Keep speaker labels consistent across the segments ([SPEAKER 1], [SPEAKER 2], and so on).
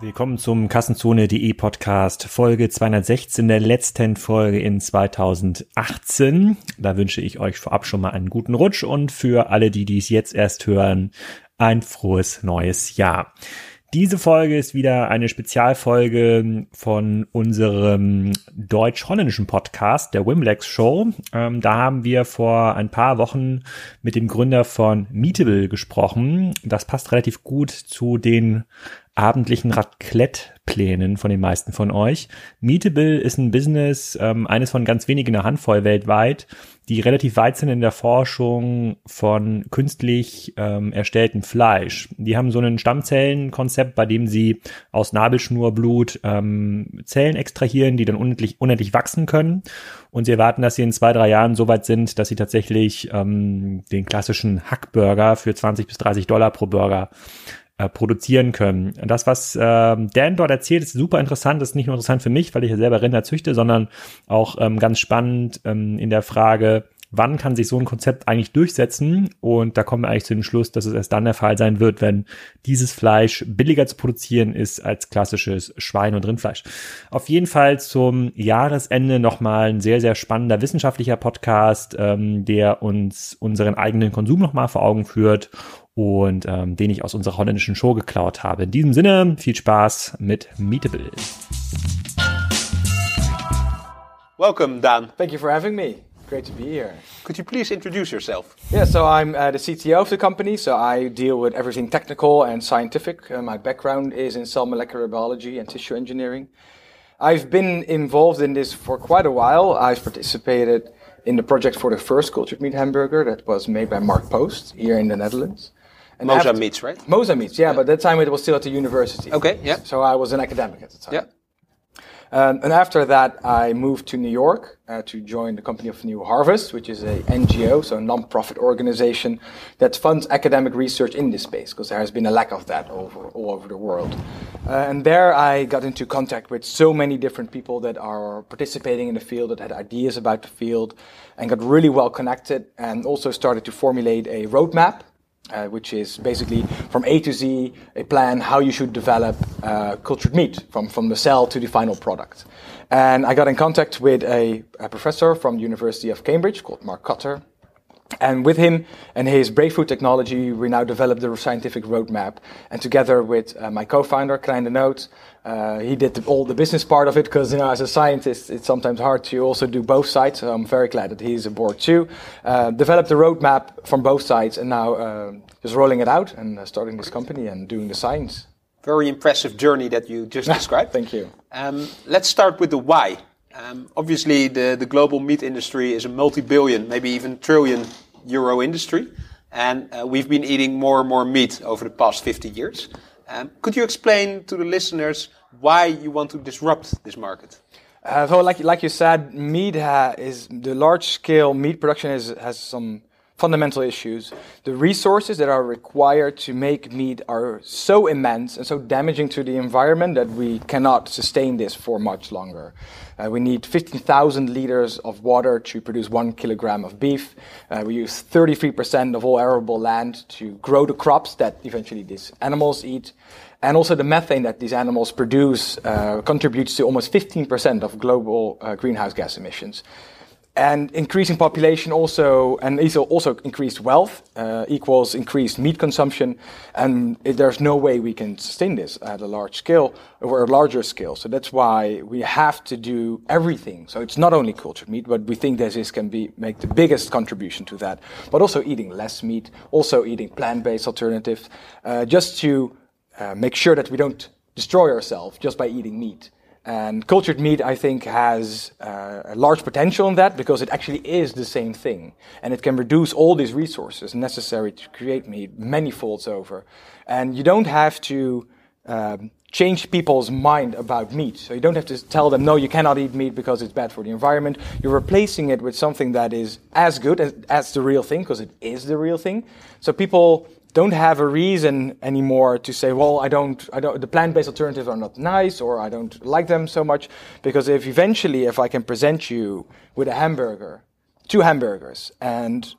[SPEAKER 1] Willkommen zum Kassenzone.de Podcast, Folge 216 der letzten Folge in 2018. Da wünsche ich euch vorab schon mal einen guten Rutsch und für alle, die dies jetzt erst hören, ein frohes neues Jahr. Diese Folge ist wieder eine Spezialfolge von unserem deutsch-holländischen Podcast, der Wimlex Show. Ähm, da haben wir vor ein paar Wochen mit dem Gründer von Meetable gesprochen. Das passt relativ gut zu den abendlichen Raclette-Plänen von den meisten von euch. Meetable ist ein Business, ähm, eines von ganz wenigen eine Handvoll weltweit, die relativ weit sind in der Forschung von künstlich ähm, erstelltem Fleisch. Die haben so ein Stammzellenkonzept, bei dem sie aus Nabelschnurblut ähm, Zellen extrahieren, die dann unendlich, unendlich wachsen können. Und sie erwarten, dass sie in zwei, drei Jahren so weit sind, dass sie tatsächlich ähm, den klassischen Hackburger für 20 bis 30 Dollar pro Burger äh, produzieren können. Das, was äh, Dan dort erzählt, ist super interessant. Das ist nicht nur interessant für mich, weil ich ja selber Rinder züchte, sondern auch ähm, ganz spannend ähm, in der Frage, wann kann sich so ein Konzept eigentlich durchsetzen? Und da kommen wir eigentlich zu dem Schluss, dass es erst dann der Fall sein wird, wenn dieses Fleisch billiger zu produzieren ist als klassisches Schwein- und Rindfleisch. Auf jeden Fall zum Jahresende nochmal ein sehr, sehr spannender wissenschaftlicher Podcast, ähm, der uns unseren eigenen Konsum nochmal vor Augen führt und ähm, den ich aus unserer holländischen Show geklaut habe. In diesem Sinne, viel Spaß mit Meetable.
[SPEAKER 2] Welcome, Dan.
[SPEAKER 3] Thank you for having me. Great to be here.
[SPEAKER 2] Could you please introduce yourself?
[SPEAKER 3] Yeah, so I'm uh, the CTO of the company, so I deal with everything technical and scientific. Uh, my background is in cell molecular biology and tissue engineering. I've been involved in this for quite a while. I've participated in the project for the first cultured meat hamburger that was made by Mark Post here in the Netherlands.
[SPEAKER 2] And Mosa Meats, right?
[SPEAKER 3] Mosa Meats, yeah, yeah, but that time it was still at the university.
[SPEAKER 2] Okay, yeah.
[SPEAKER 3] So I was an academic at the time.
[SPEAKER 2] Yeah.
[SPEAKER 3] Um, and after that, I moved to New York uh, to join the company of New Harvest, which is a NGO, so a non-profit organization that funds academic research in this space, because there has been a lack of that over, all over the world. Uh, and there I got into contact with so many different people that are participating in the field, that had ideas about the field, and got really well connected, and also started to formulate a roadmap uh, which is basically from A to Z a plan how you should develop uh, cultured meat from, from the cell to the final product. And I got in contact with a, a professor from the University of Cambridge called Mark Kotter, with him and his breakthrough technology, we now developed the scientific roadmap. And together with uh, my co-founder, Krijn de Nood, uh, he did the, all the business part of it because, you know, as a scientist, it's sometimes hard to also do both sides. So I'm very glad that he's aboard too. Uh, developed the roadmap from both sides and now uh, just rolling it out and uh, starting this company and doing the science.
[SPEAKER 2] Very impressive journey that you just described.
[SPEAKER 3] Thank you.
[SPEAKER 2] Um, let's start with the why. Um, obviously, the, the global meat industry is a multi-billion, maybe even trillion euro industry, and uh, we've been eating more and more meat over the past 50 years. Um, could you explain to the listeners why you want to disrupt this market?
[SPEAKER 3] Uh, so, like like you said, meat is the large scale meat production is, has some fundamental issues. The resources that are required to make meat are so immense and so damaging to the environment that we cannot sustain this for much longer. Uh, we need 15,000 liters of water to produce one kilogram of beef. Uh, we use 33% of all arable land to grow the crops that eventually these animals eat. And also the methane that these animals produce uh, contributes to almost 15% of global uh, greenhouse gas emissions and increasing population also and also increased wealth uh, equals increased meat consumption. And there's no way we can sustain this at a large scale or a larger scale. So that's why we have to do everything. So it's not only cultured meat but we think that this can be make the biggest contribution to that. But also eating less meat also eating plant-based alternatives uh, just to uh, make sure that we don't destroy ourselves just by eating meat and cultured meat, I think, has uh, a large potential in that because it actually is the same thing. And it can reduce all these resources necessary to create meat many folds over. And you don't have to um, change people's mind about meat. So you don't have to tell them, no, you cannot eat meat because it's bad for the environment. You're replacing it with something that is as good as, as the real thing because it is the real thing. So people don't have a reason anymore to say, well, I don't, I don't, the plant-based alternatives are not nice or I don't like them so much. Because if eventually, if I can present you with a hamburger, two hamburgers, and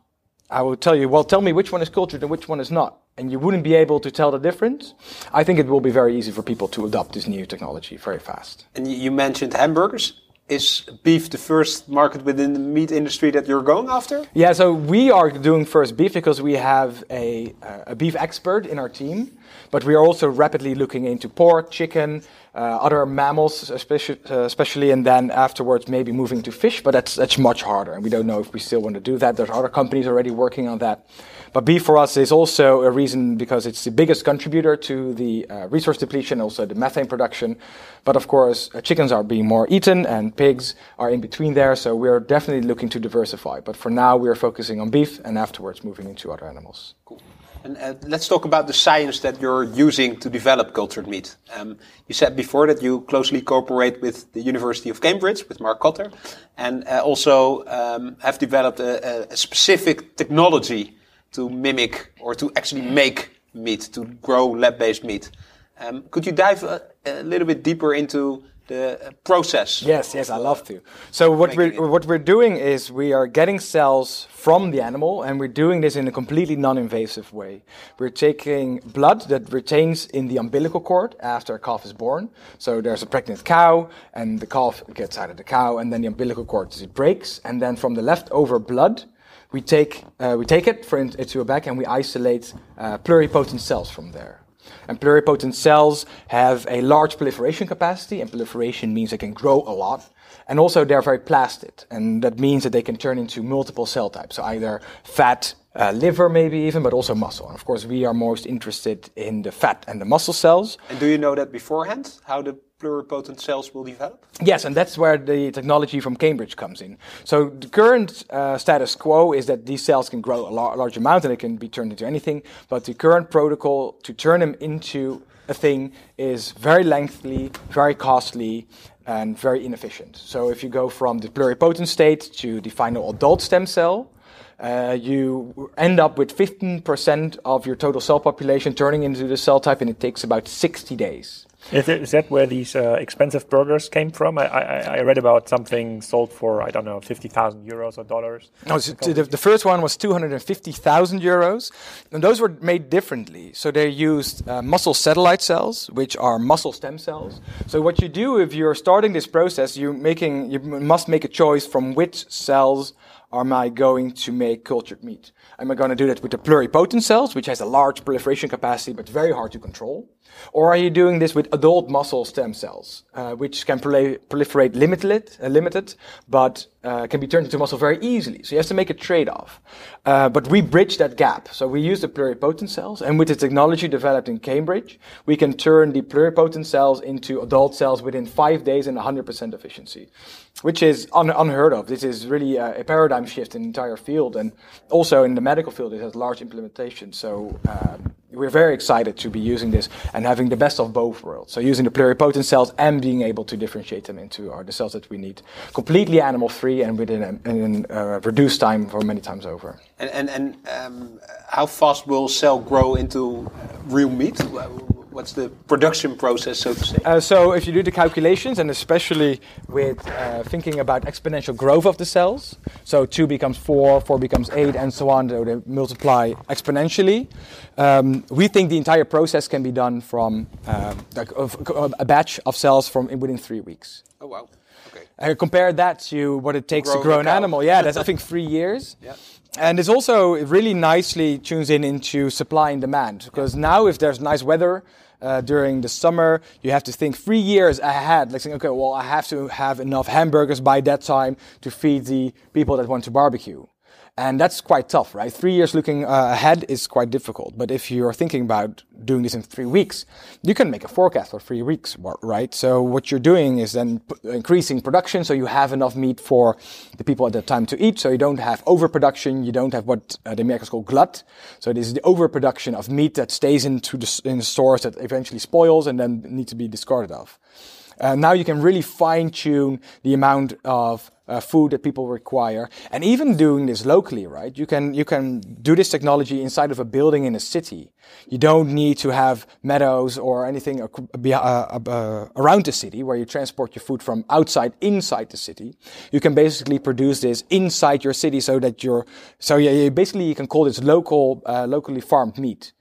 [SPEAKER 3] I will tell you, well, tell me which one is cultured and which one is not. and you wouldn't be able to tell the difference, I think it will be very easy for people to adopt this new technology very fast.
[SPEAKER 2] And you mentioned hamburgers. Is beef the first market within the meat industry that you're going after?
[SPEAKER 3] Yeah, so we are doing first beef because we have a, a beef expert in our team, but we are also rapidly looking into pork, chicken, uh, other mammals, especially, uh, especially, and then afterwards maybe moving to fish. But that's that's much harder, and we don't know if we still want to do that. There's other companies already working on that. But beef for us is also a reason because it's the biggest contributor to the uh, resource depletion, also the methane production. But of course, uh, chickens are being more eaten, and pigs are in between there. So we're definitely looking to diversify. But for now, we're focusing on beef, and afterwards moving into other animals.
[SPEAKER 2] Cool. And uh, let's talk about the science that you're using to develop cultured meat. Um, you said before that you closely cooperate with the University of Cambridge, with Mark Kotter, and uh, also um, have developed a, a, specific technology to mimic or to actually make meat, to grow lab-based meat. Um, could you dive a, a little bit deeper into the process.
[SPEAKER 3] Yes, yes, I love to. So what we're it. what we're doing is we are getting cells from the animal, and we're doing this in a completely non-invasive way. We're taking blood that retains in the umbilical cord after a calf is born. So there's a pregnant cow, and the calf gets out of the cow, and then the umbilical cord it breaks, and then from the leftover blood. We take, uh, we take it for into a bag and we isolate uh, pluripotent cells from there. And pluripotent cells have a large proliferation capacity, and proliferation means they can grow a lot. And also, they're very plastic, and that means that they can turn into multiple cell types. So, either fat, uh, liver, maybe even, but also muscle. And of course, we are most interested in the fat and the muscle cells.
[SPEAKER 2] And do you know that beforehand, how the pluripotent cells will develop?
[SPEAKER 3] Yes, and that's where the technology from Cambridge comes in. So the current uh, status quo is that these cells can grow a lar- large amount and they can be turned into anything, but the current protocol to turn them into a thing is very lengthy, very costly, and very inefficient. So if you go from the pluripotent state to the final adult stem cell, uh, you end up with 15% of your total cell population turning into the cell type, and it takes about 60 days.
[SPEAKER 1] Is, it, is that where these uh, expensive burgers came from? I, I, I, read about something sold for I don't know fifty thousand euros or dollars.
[SPEAKER 3] No, so the, the, first one was two hundred and fifty thousand euros, and those were made differently. So they used uh, muscle satellite cells, which are muscle stem cells. So what you do if you're starting this process, you making you must make a choice from which cells am I going to make cultured meat. Am I going to do that with the pluripotent cells, which has a large proliferation capacity but very hard to control? Or are you doing this with adult muscle stem cells, uh, which can proliferate limited, uh, limited but uh, can be turned into muscle very easily? So you have to make a trade-off. Uh, but we bridge that gap. So we use the pluripotent cells, and with the technology developed in Cambridge, we can turn the pluripotent cells into adult cells within five days and 100% efficiency, which is un unheard of. This is really a, a, paradigm shift in the entire field, and also in the medical field, it has large implementation. So um, we're very excited to be using this and having the best of both worlds. So using the pluripotent cells and being able to differentiate them into uh, the cells that we need, completely animal free and within a, a reduced time for many times over.
[SPEAKER 2] And and, and um, how fast will cell grow into real meat? What's the production process, so to say? Uh,
[SPEAKER 3] so if you do the calculations, and especially with uh, thinking about exponential growth of the cells, so two becomes four, four becomes eight, and so on, so they multiply exponentially. Um, we think the entire process can be done from uh, like a batch of cells from within three weeks.
[SPEAKER 2] Oh wow!
[SPEAKER 3] Okay. Uh, compare that to what it takes grow to grow an animal. Yeah, that's I think three years.
[SPEAKER 2] yeah
[SPEAKER 3] and it's also really nicely tunes in into supply and demand because now if there's nice weather uh, during the summer you have to think three years ahead like saying okay well i have to have enough hamburgers by that time to feed the people that want to barbecue and that's quite tough, right? Three years looking uh, ahead is quite difficult. But if you're thinking about doing this in three weeks, you can make a forecast for three weeks, right? So what you're doing is then increasing production so you have enough meat for the people at that time to eat. So you don't have overproduction. You don't have what uh, the Americans call glut. So this is the overproduction of meat that stays into the, in the stores that eventually spoils and then need to be discarded of. Uh, now you can really fine tune the amount of uh, food that people require, and even doing this locally, right? You can you can do this technology inside of a building in a city. You don't need to have meadows or anything uh, uh, around the city where you transport your food from outside inside the city. You can basically produce this inside your city, so that you're so yeah, basically you can call this local uh, locally farmed meat.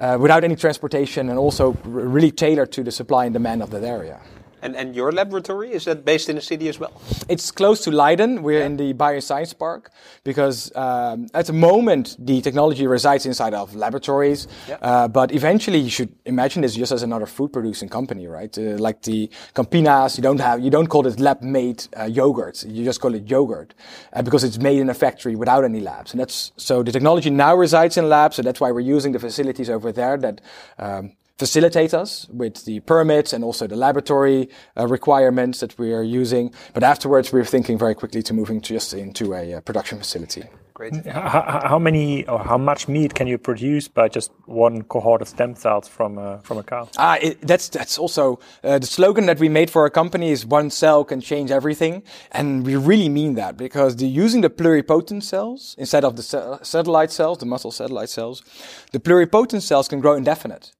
[SPEAKER 3] uh, without any transportation and also really tailored to the supply and demand of that area.
[SPEAKER 2] And, and your laboratory, is that based in the city as well?
[SPEAKER 3] It's close to Leiden. We're in the Bioscience Park because um, at the moment the technology resides inside of laboratories.
[SPEAKER 2] Yeah.
[SPEAKER 3] Uh, but eventually you should imagine this just as another food producing company, right? Uh, like the Campinas, you don't have, you don't call it lab made uh, yogurt. You just call it yogurt uh, because it's made in a factory without any labs. And that's, so the technology now resides in labs. So that's why we're using the facilities over there that, um, facilitate us with the permits and also the laboratory uh, requirements that we are using. But afterwards, we're thinking very quickly to moving just into a uh, production facility.
[SPEAKER 2] Great.
[SPEAKER 1] How, how many or how much meat can you produce by just one cohort of stem cells from a, from a cow?
[SPEAKER 3] Ah, it, that's that's also uh, the slogan that we made for our company is one cell can change everything, and we really mean that because the, using the pluripotent cells instead of the sa- satellite cells, the muscle satellite cells, the pluripotent cells can grow indefinite.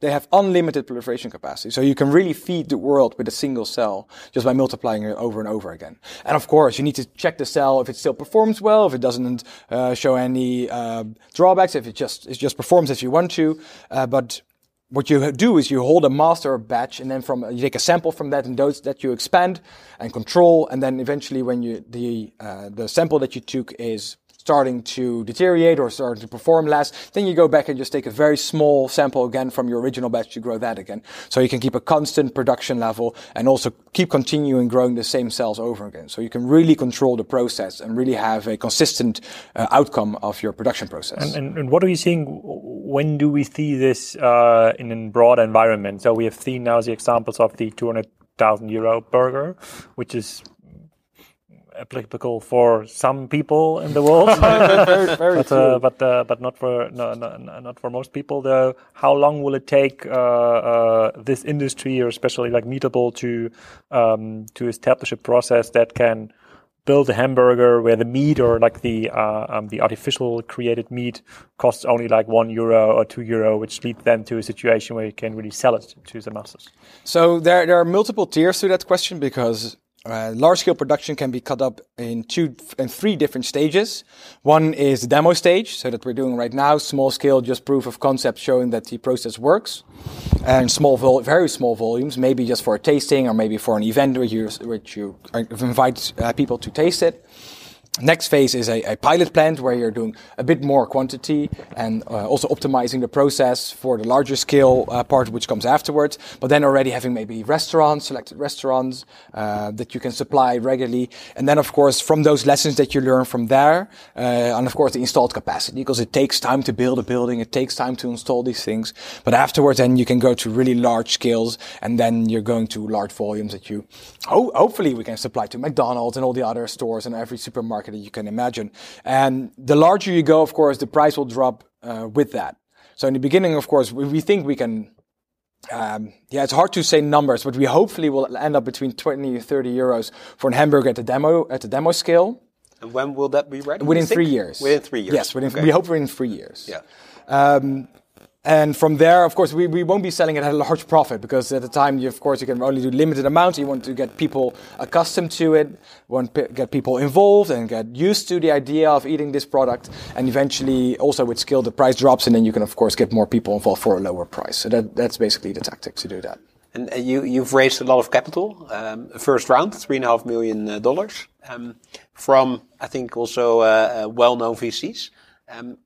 [SPEAKER 3] They have unlimited proliferation capacity. So you can really feed the world with a single cell just by multiplying it over and over again. And of course, you need to check the cell if it still performs well, if it doesn't uh, show any uh, drawbacks, if it just, it just performs as you want to. Uh, but what you do is you hold a master batch and then from you take a sample from that and those that you expand and control and then eventually when you the uh, the sample that you took is starting to deteriorate or starting to perform less, then you go back and just take a very small sample again from your original batch to grow that again. So you can keep a constant production level and also keep continuing growing the same cells over again. So you can really control the process and really have a consistent uh, outcome of your production process.
[SPEAKER 1] And, and, and what are you seeing? When do we see this uh, in a broad environment? So we have seen now the examples of the 200,000 euro burger, which is applicable for some people in the world,
[SPEAKER 3] very, very
[SPEAKER 1] but uh, but uh, but not for no, no, no, not for most people. Though, how long will it take uh, uh, this industry, or especially like Meatable, to um, to establish a process that can build a hamburger where the meat or like the uh, um, the artificial created meat costs only like one euro or two euro, which leads then to a situation where you can really sell it to the masses.
[SPEAKER 3] So there, there are multiple tiers to that question because uh, large scale production can be cut up in two and three different stages. One is the demo stage, so that we're doing right now, small scale, just proof of concept showing that the process works. And small, vol- very small volumes, maybe just for a tasting or maybe for an event where you, which you invite uh, people to taste it. Next phase is a, a, pilot plant where you're doing a bit more quantity and uh, also optimizing the process for the larger scale uh, part, which comes afterwards. But then already having maybe restaurants, selected restaurants uh, that you can supply regularly. And then, of course, from those lessons that you learn from there, uh, and of course, the installed capacity, because it takes time to build a building, it takes time to install these things. But afterwards, then you can go to really large scales, and then you're going to large volumes that you, ho- hopefully, we can supply to McDonald's and all the other stores and every supermarket that you can imagine. And the larger you go, of course, the price will drop uh, with that. So in the beginning, of course, we, we think we can. Um, yeah, it's hard to say numbers, but we hopefully will end up between 20 and 30 euros for a hamburger at the demo at the demo scale.
[SPEAKER 2] And when will that be ready?
[SPEAKER 3] Within three years.
[SPEAKER 2] Within three years.
[SPEAKER 3] Yes, within,
[SPEAKER 2] Okay.
[SPEAKER 3] we hope within three years.
[SPEAKER 2] Yeah.
[SPEAKER 3] Um, and from there, of course, we, we won't be selling it at a large profit because at the time, you, of course, you can only do limited amounts. You want to get people accustomed to it, want to get people involved and get used to the idea of eating this product. And eventually, also with skill, the price drops, and then you can, of course, get more people involved for a lower price. So that, that's basically the tactic to do that.
[SPEAKER 2] And uh, you, you've raised a lot of capital. Um, first round, three and a half million uh, dollars um, from, I think, also uh, uh, well-known VCs. Um,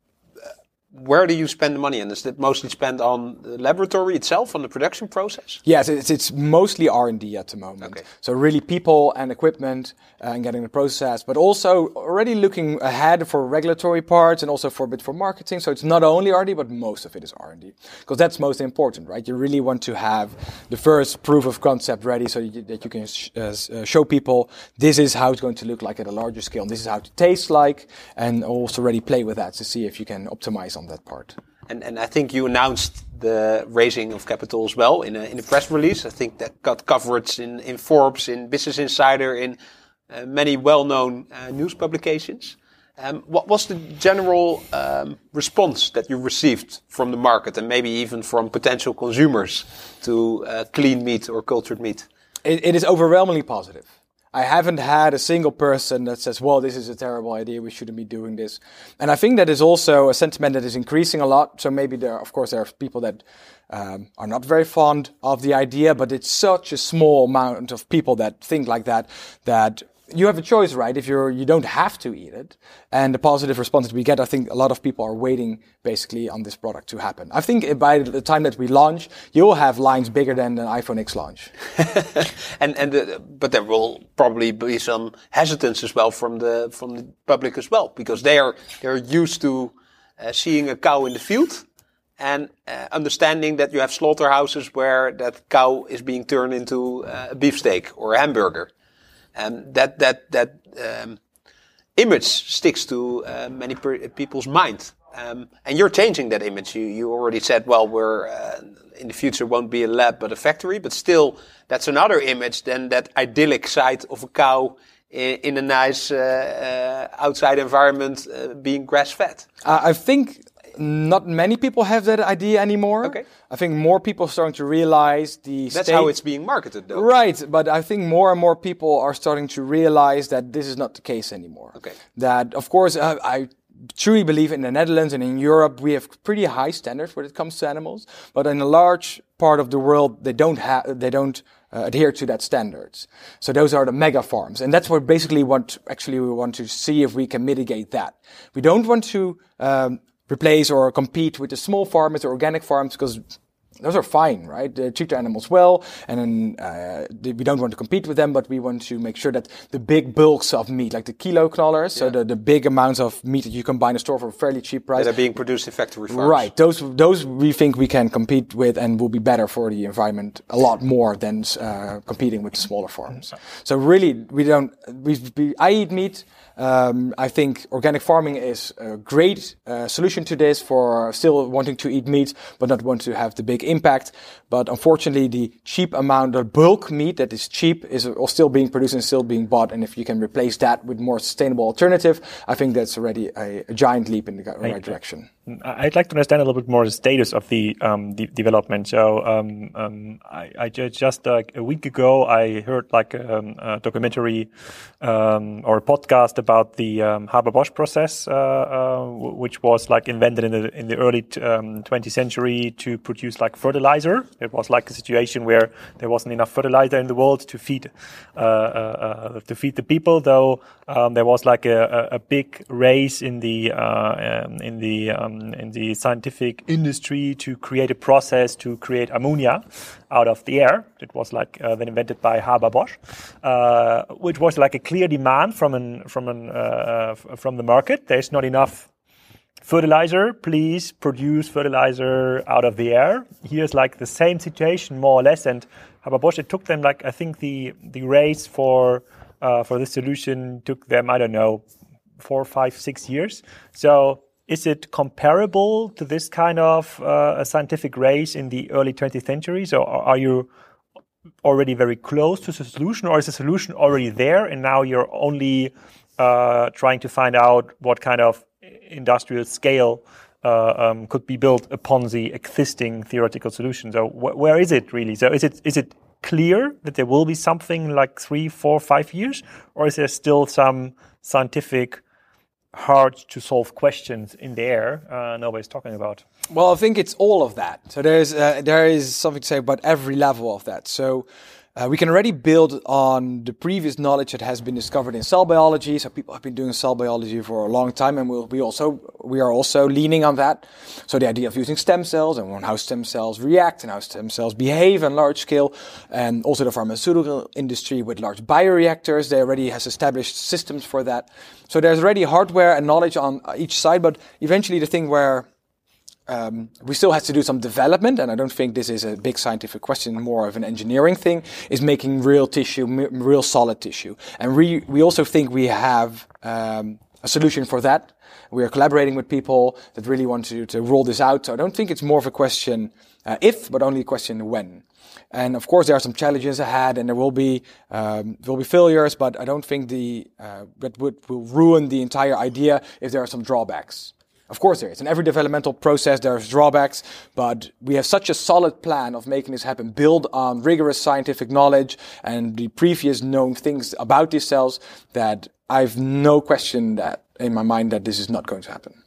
[SPEAKER 2] where do you spend the money? And is it mostly spent on the laboratory itself, on the production process?
[SPEAKER 3] Yes, it's, it's mostly R&D at the moment.
[SPEAKER 2] Okay.
[SPEAKER 3] So really people and equipment uh, and getting the process, but also already looking ahead for regulatory parts and also for a bit for marketing. So it's not only R&D, but most of it is R&D because that's most important, right? You really want to have the first proof of concept ready so you, that you can sh- uh, uh, show people this is how it's going to look like at a larger scale. And this is how it tastes like and also already play with that to see if you can optimize on that part.
[SPEAKER 2] And, and I think you announced the raising of capital as well in a, in a press release. I think that got coverage in, in Forbes, in Business Insider, in uh, many well-known uh, news publications. Um, what was the general um, response that you received from the market and maybe even from potential consumers to uh, clean meat or cultured meat?
[SPEAKER 3] It, it is overwhelmingly positive. I haven't had a single person that says, well, this is a terrible idea. We shouldn't be doing this. And I think that is also a sentiment that is increasing a lot. So maybe there, of course, there are people that um, are not very fond of the idea, but it's such a small amount of people that think like that, that you have a choice, right? If you're, you don't have to eat it. And the positive response that we get, I think a lot of people are waiting basically on this product to happen. I think by the time that we launch, you'll have lines bigger than an iPhone X launch.
[SPEAKER 2] and, and, the, but there will probably be some hesitance as well from the, from the public as well, because they are, they're used to uh, seeing a cow in the field and uh, understanding that you have slaughterhouses where that cow is being turned into uh, a beefsteak or a hamburger. And that, that, that, um, image sticks to uh, many people's mind. Um, and you're changing that image. You, you already said, well, we're, uh, in the future won't be a lab, but a factory. But still, that's another image than that idyllic side of a cow in, in a nice uh, uh outside environment uh, being grass fed.
[SPEAKER 3] I think not many people have that idea anymore.
[SPEAKER 2] Okay.
[SPEAKER 3] I think more people are starting to realize the.
[SPEAKER 2] That's
[SPEAKER 3] state.
[SPEAKER 2] how it's being marketed, though.
[SPEAKER 3] Right, but I think more and more people are starting to realize that this is not the case anymore.
[SPEAKER 2] Okay.
[SPEAKER 3] That, of course, I, I truly believe in the Netherlands and in Europe we have pretty high standards when it comes to animals, but in a large part of the world they don't have they don't uh, adhere to that standards. So those are the mega farms, and that's what basically what actually we want to see if we can mitigate that. We don't want to um, replace or compete with the small farmers or organic farms because those are fine, right? They treat their animals well, and then uh, we don't want to compete with them, but we want to make sure that the big bulks of meat, like the kilo knallers, yeah. so the, the big amounts of meat that you can buy in a store for a fairly cheap price,
[SPEAKER 2] that are being produced in factory farms.
[SPEAKER 3] Right. Those those we think we can compete with and will be better for the environment a lot more than uh, competing with the smaller farms. So really, we don't. We, we I eat meat. Um, I think organic farming is a great uh, solution to this for still wanting to eat meat, but not want to have the big impact. But unfortunately, the cheap amount of bulk meat that is cheap is still being produced and still being bought. And if you can replace that with more sustainable alternative, I think that's already a, a giant leap in the right direction.
[SPEAKER 1] I'd like to understand a little bit more the status of the, um, development. So um, um, I, I, just like a week ago, I heard like um, a documentary um, or a podcast about the um, Haber-Bosch process, uh, uh, which was like invented in the in the early 20th century to produce like fertilizer. It was like a situation where there wasn't enough fertilizer in the world to feed uh, uh, uh to feed the people, though there was like a, a, big race in the uh, in the um, in the scientific industry to create a process to create ammonia out of the air. It was like uh, then invented by Haber Bosch, uh, which was like a clear demand from an from an uh, from the market. There's not enough fertilizer. Please produce fertilizer out of the air. Here's like the same situation more or less. And Haber Bosch it took them like I think the the race for uh, for this solution took them I don't know four, five, six years. So is it comparable to this kind of uh, scientific race in the early 20th century? So are you already very close to the solution, or is the solution already there, and now you're only uh, trying to find out what kind of industrial scale uh, um, could be built upon the existing theoretical solution? So wh where is it really? So is it is it clear that there will be something like three, four, five years, or is there still some scientific hard to solve questions in there uh, nobody's talking about?
[SPEAKER 3] Well, I think it's all of that. So there's uh, there is something to say about every level of that. So uh, we can already build on the previous knowledge that has been discovered in cell biology. So people have been doing cell biology for a long time, and we'll, we also we are also leaning on that. So the idea of using stem cells and how stem cells react and how stem cells behave on large scale, and also the pharmaceutical industry with large bioreactors, they already has established systems for that. So there's already hardware and knowledge on each side, but eventually the thing where um, we still have to do some development, and I don't think this is a big scientific question, more of an engineering thing, is making real tissue, real solid tissue. And we, we also think we have um, a solution for that. We are collaborating with people that really want to, to roll this out. So I don't think it's more of a question uh, if, but only a question when. And of course, there are some challenges ahead, and there will be um, will be failures. But I don't think the uh, that would will ruin the entire idea if there are some drawbacks. Of course, there is. In every developmental process, there's drawbacks, but we have such a solid plan of making this happen, build on rigorous scientific knowledge and the previous known things about these cells that I've no question that in my mind that this is not going to happen.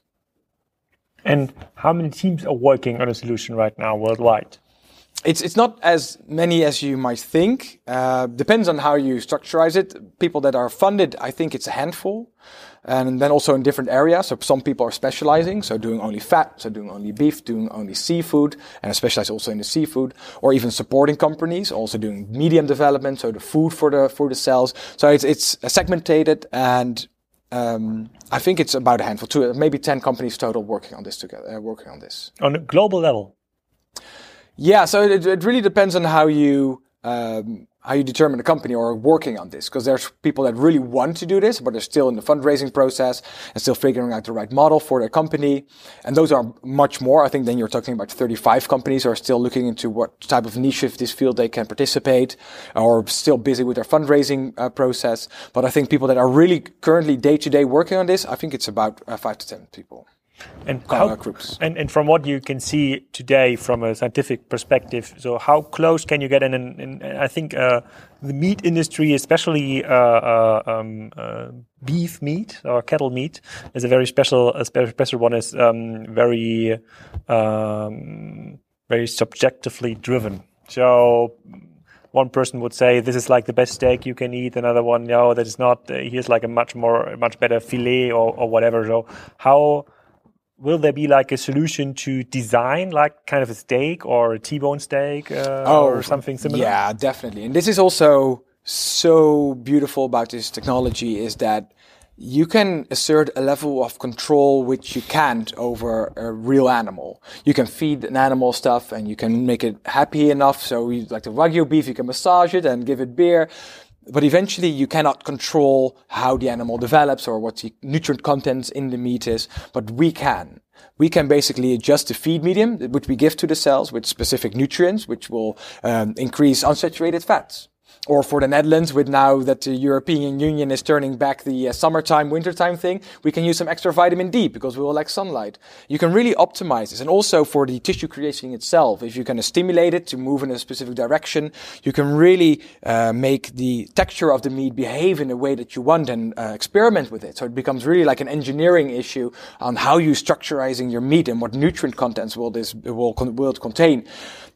[SPEAKER 1] And how many teams are working on a solution right now worldwide?
[SPEAKER 3] It's it's not as many as you might think. Uh, depends on how you structurize it. People that are funded, I think it's a handful, and then also in different areas. So some people are specializing, so doing only fat, so doing only beef, doing only seafood, and I specialize also in the seafood, or even supporting companies, also doing medium development, so the food for the for the cells. So it's it's segmented and um, I think it's about a handful, two, maybe ten companies total working on this together, uh, working on this
[SPEAKER 1] on a global level.
[SPEAKER 3] Yeah, so it, it really depends on how you um, how you determine a company or working on this, because there's people that really want to do this, but they're still in the fundraising process and still figuring out the right model for their company. And those are much more. I think then you're talking about 35 companies are still looking into what type of niche of this field they can participate or still busy with their fundraising uh, process. But I think people that are really currently day to day working on this, I think it's about uh, five to 10 people
[SPEAKER 1] and how. And, and from what you can see today from a scientific perspective, so how close can you get in? in, in I think uh, the meat industry, especially uh, uh, um, uh, beef meat or cattle meat, is a very special, a special one. is um, very, um, very subjectively driven. So one person would say this is like the best steak you can eat another one no that is not uh, here's like a much more much better filet or, or whatever so how will there be like a solution to design like kind of a steak or a T-bone steak uh, oh, or something similar?
[SPEAKER 3] Yeah, definitely. And this is also so beautiful about this technology is that you can assert a level of control which you can't over a real animal. You can feed an animal stuff and you can make it happy enough. So you, like the Wagyu beef, you can massage it and give it beer. But eventually you cannot control how the animal develops or what the nutrient contents in the meat is, but we can. We can basically adjust the feed medium, which we give to the cells with specific nutrients, which will um, increase unsaturated fats or for the Netherlands, with now that the European Union is turning back the uh, summertime, wintertime thing, we can use some extra vitamin D because we will lack sunlight. You can really optimize this. And also for the tissue creation itself, if you can stimulate it to move in a specific direction, you can really uh, make the texture of the meat behave in a way that you want and uh, experiment with it. So it becomes really like an engineering issue on how you structurizing your meat and what nutrient contents will this will, will contain.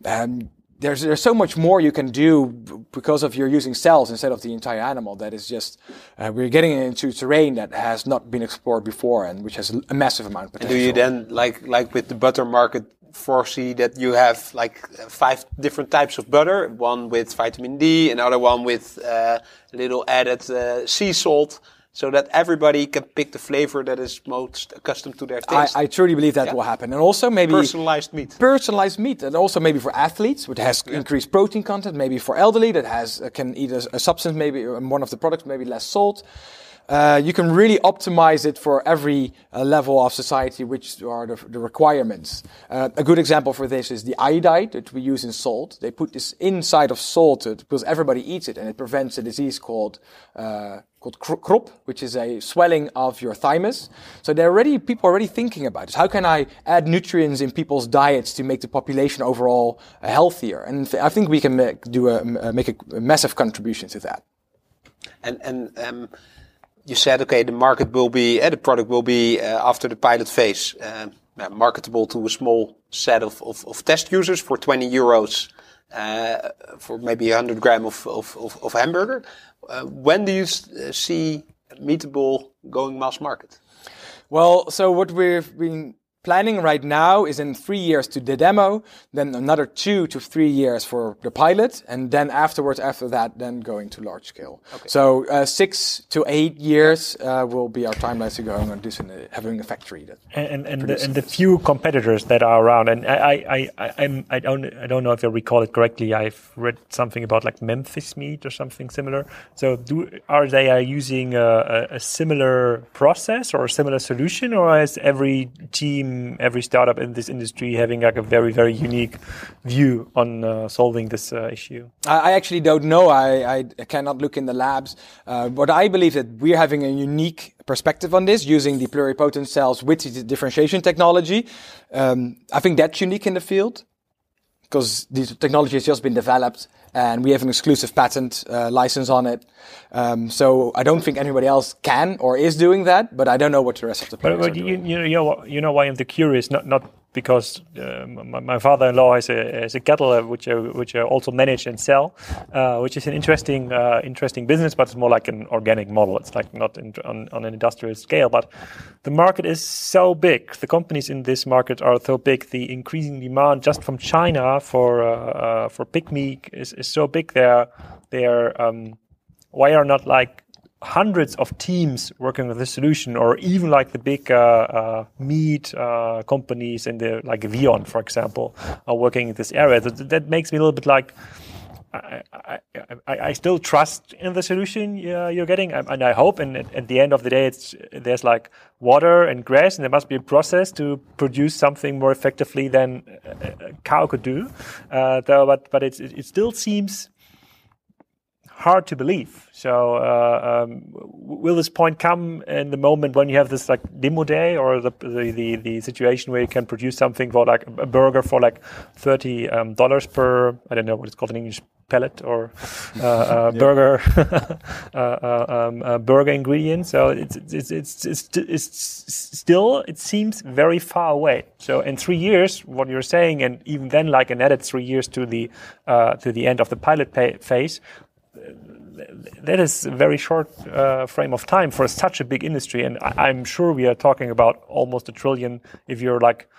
[SPEAKER 3] Um, there's there's so much more you can do because of you're using cells instead of the entire animal. That is just uh, we're getting into terrain that has not been explored before and which has a massive amount of potential.
[SPEAKER 2] And do you then like like with the butter market foresee that you have like five different types of butter, one with vitamin D, another one with uh, a little added uh, sea salt? So that everybody can pick the flavor that is most accustomed to their taste.
[SPEAKER 3] I, I truly believe that yeah. will happen, and also maybe
[SPEAKER 2] personalized meat.
[SPEAKER 3] Personalized meat, and also maybe for athletes, which has yeah. increased protein content. Maybe for elderly, that has uh, can eat a, a, substance, maybe one of the products, maybe less salt. Uh, you can really optimize it for every uh, level of society, which are the, the requirements. Uh, a good example for this is the iodide that we use in salt. They put this inside of salt because everybody eats it, and it prevents a disease called uh, called krop, which is a swelling of your thymus. So there are already people are already thinking about this. How can I add nutrients in people's diets to make the population overall uh, healthier? And I think we can make, do a, make a massive contribution to that.
[SPEAKER 2] And and um, you said, okay, the market will be, uh, the product will be uh, after the pilot phase uh, marketable to a small set of, of, of, test users for 20 euros uh, for maybe 100 gram of, of, of, of hamburger. Uh, when do you uh, see Meatable going mass market?
[SPEAKER 3] Well, so what we've been planning right now is in three years to the demo, then another two to three years for the pilot, and then afterwards, after that, then going to large scale. Okay. So uh, six to eight years uh, will be our timeline to going on this and having a factory that
[SPEAKER 1] and and, and the, and the few competitors that are around. And I I I I'm, I don't I don't know if I recall it correctly. I've read something about like Memphis meat or something similar. So do are they are using a, a similar process or a similar solution, or is every team every startup in this industry having like a very very unique view on uh, solving this uh, issue?
[SPEAKER 3] I, actually don't know. I, I, cannot look in the labs, uh, but I believe that we're having a unique perspective on this using the pluripotent cells with the differentiation technology. Um, I think that's unique in the field because the technology has just been developed and we have an exclusive patent uh, license on it. Um, so I don't think anybody else can or is doing that, but I don't know what the rest of the players
[SPEAKER 1] but, but
[SPEAKER 3] are
[SPEAKER 1] you,
[SPEAKER 3] doing.
[SPEAKER 1] you know you know why I'm the curious not not because uh, my, my, father-in-law has a, has a cattle uh, which I, which I also manage and sell, uh, which is an interesting uh, interesting business, but it's more like an organic model. It's like not in, on, on an industrial scale, but the market is so big. The companies in this market are so big. The increasing demand just from China for uh, uh, for pig meat is, is so big. There, there. Um, why are not like hundreds of teams working with this solution, or even like the big uh, uh, meat uh, companies in the like Vion, for example, are working in this area. That, that makes me a little bit like. I, I, I, I still trust in the solution you're getting, and I hope. And at, the end of the day, it's there's like water and grass, and there must be a process to produce something more effectively than a cow could do. Uh, though, but but it it still seems hard to believe. So, uh, um, will this point come in the moment when you have this like demo day or the, the, the, the, situation where you can produce something for like a burger for like 30 um, dollars per, I don't know what it's called in English, pellet or uh, uh, burger uh, uh, um, burger ingredient. So it's, it's, it's, it's, it's, still, it seems very far away. So in three years, what you're saying, and even then like an added three years to the, uh, to the end of the pilot phase, that is a very short uh, frame of time for such a big industry. And I, am sure we are talking about almost a trillion if you're like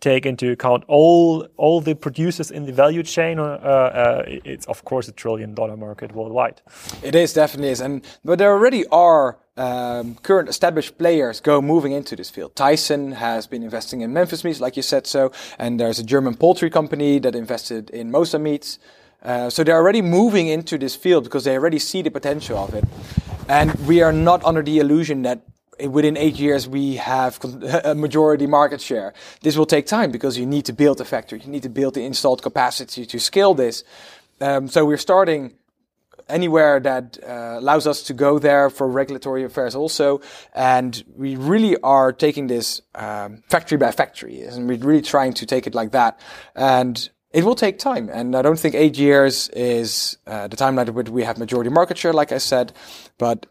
[SPEAKER 1] take into account all all the producers in the value chain. Uh, uh, it's of course a trillion dollar market worldwide.
[SPEAKER 3] It is definitely is, and but there already are. Um, current established players go moving into this field. Tyson has been investing in Memphis meats, like you said so, and there's a German poultry company that invested in Mosa meats. Uh, so they're already moving into this field because they already see the potential of it. And we are not under the illusion that within eight years we have a majority market share. This will take time because you need to build a factory, you need to build the installed capacity to scale this. Um, so we're starting anywhere that uh, allows us to go there for regulatory affairs also. And we really are taking this um, factory by factory, and we're really trying to take it like that. And it will take time, and I don't think eight years is uh, the timeline at which we have majority market share, like I said. But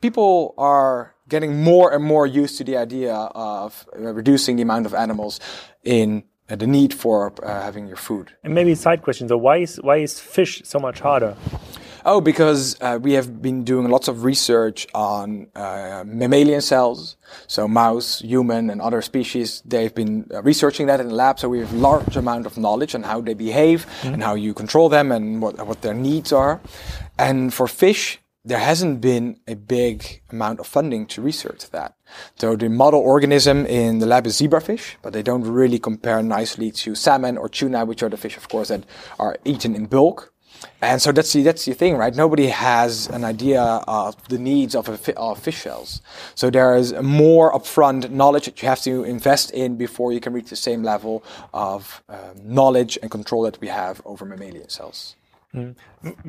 [SPEAKER 3] people are getting more and more used to the idea of reducing the amount of animals in uh, the need for uh, having your food.
[SPEAKER 1] And maybe side question: so why is why is fish so much harder?
[SPEAKER 3] Oh, because uh, we have been doing lots of research on uh, mammalian cells, so mouse, human, and other species. They've been uh, researching that in the lab, so we have large amount of knowledge on how they behave mm-hmm. and how you control them and what what their needs are. And for fish, there hasn't been a big amount of funding to research that. So the model organism in the lab is zebrafish, but they don't really compare nicely to salmon or tuna, which are the fish, of course, that are eaten in bulk. And so that's the, that's the thing, right? Nobody has an idea of the needs of, a, of fish shells. So there is more upfront knowledge that you have to invest in before you can reach the same level of um, knowledge and control that we have over mammalian cells.
[SPEAKER 1] Mm.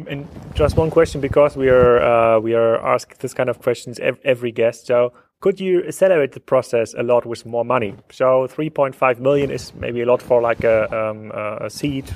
[SPEAKER 1] And just one question, because we are uh, we are asked this kind of questions every guest. So, could you accelerate the process a lot with more money? So, 3.5 million is maybe a lot for like a, um, a seed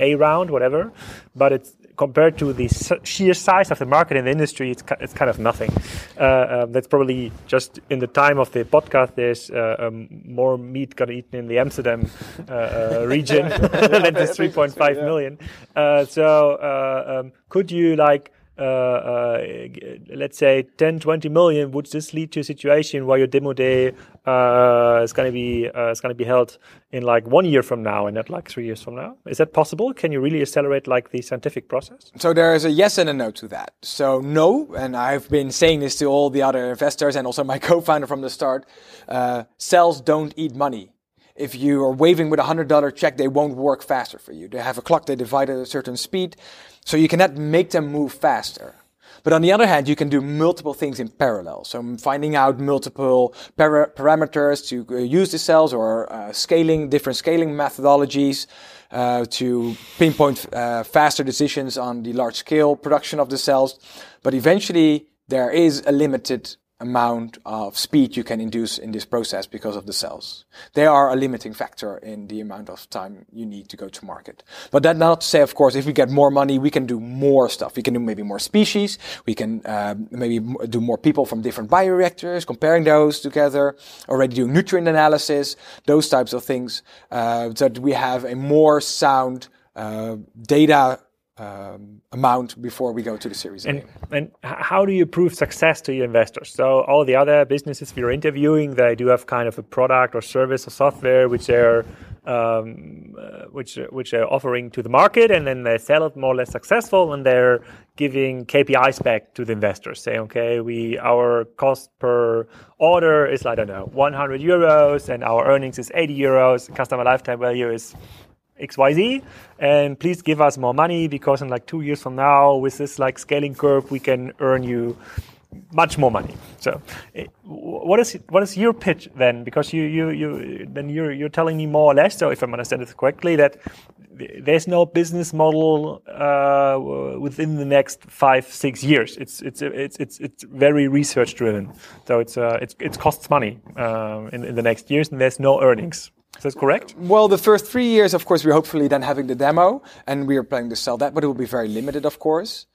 [SPEAKER 1] a round, whatever. But it's compared to the sheer size of the market in the industry, it's, it's kind of nothing. Uh, um, that's probably just in the time of the podcast. There's uh, um, more meat got eaten in the Amsterdam uh, uh region than this 3.5 million. Uh, so uh, um, could you like let's say 10, 20 million, would this lead to a situation where your demo day uh, is going to be uh, is going to be held in like one year from now and not like three years from now? Is that possible? Can you really accelerate like the scientific process?
[SPEAKER 3] So there is a yes and a no to that. So no, and I've been saying this to all the other investors and also my co-founder from the start. Uh, cells don't eat money if you are waving with a hundred dollar check, they won't work faster for you. They have a clock they divide at a certain speed. So you cannot make them move faster. But on the other hand, you can do multiple things in parallel. So finding out multiple para- parameters to uh, use the cells or uh, scaling, different scaling methodologies uh, to pinpoint uh, faster decisions on the large scale production of the cells. But eventually, there is a limited amount of speed you can induce in this process because of the cells. They are a limiting factor in the amount of time you need to go to market. But that not to say, of course, if we get more money, we can do more stuff. We can do maybe more species. We can uh, maybe do more people from different bioreactors, comparing those together, already doing nutrient analysis, those types of things, uh, so that we have a more sound uh, data um, amount before we go to the Series
[SPEAKER 1] and, A. And how do you prove success to your investors? So all the other businesses we are interviewing, they do have kind of a product or service or software which they're um, uh, which which they're offering to the market, and then they sell it more or less successful, and they're giving KPIs back to the investors, saying, okay, we our cost per order is I don't know 100 euros, and our earnings is 80 euros, customer lifetime value is XYZ and please give us more money because in like two years from now with this like scaling curve we can earn you much more money. So, eh, what is what is your pitch then? Because you you you then you're you're telling me more or less. So, if I'm understanding this correctly, that there's no business model uh, within the next five six years. It's it's it's it's it's very research driven. So it's uh, it's it costs money uh, in in the next years, and there's no earnings. Is that correct?
[SPEAKER 3] Well, the first three years, of course, we're hopefully then having the demo, and we are planning to sell that, but it will be very limited, of course.